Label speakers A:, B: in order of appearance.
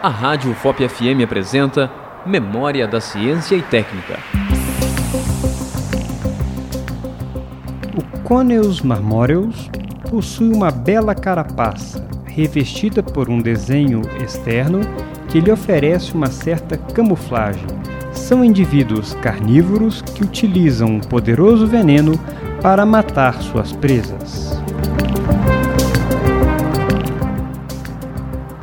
A: A Rádio FOP FM apresenta Memória da Ciência e Técnica.
B: O Coneus marmoreus possui uma bela carapaça, revestida por um desenho externo que lhe oferece uma certa camuflagem. São indivíduos carnívoros que utilizam um poderoso veneno para matar suas presas.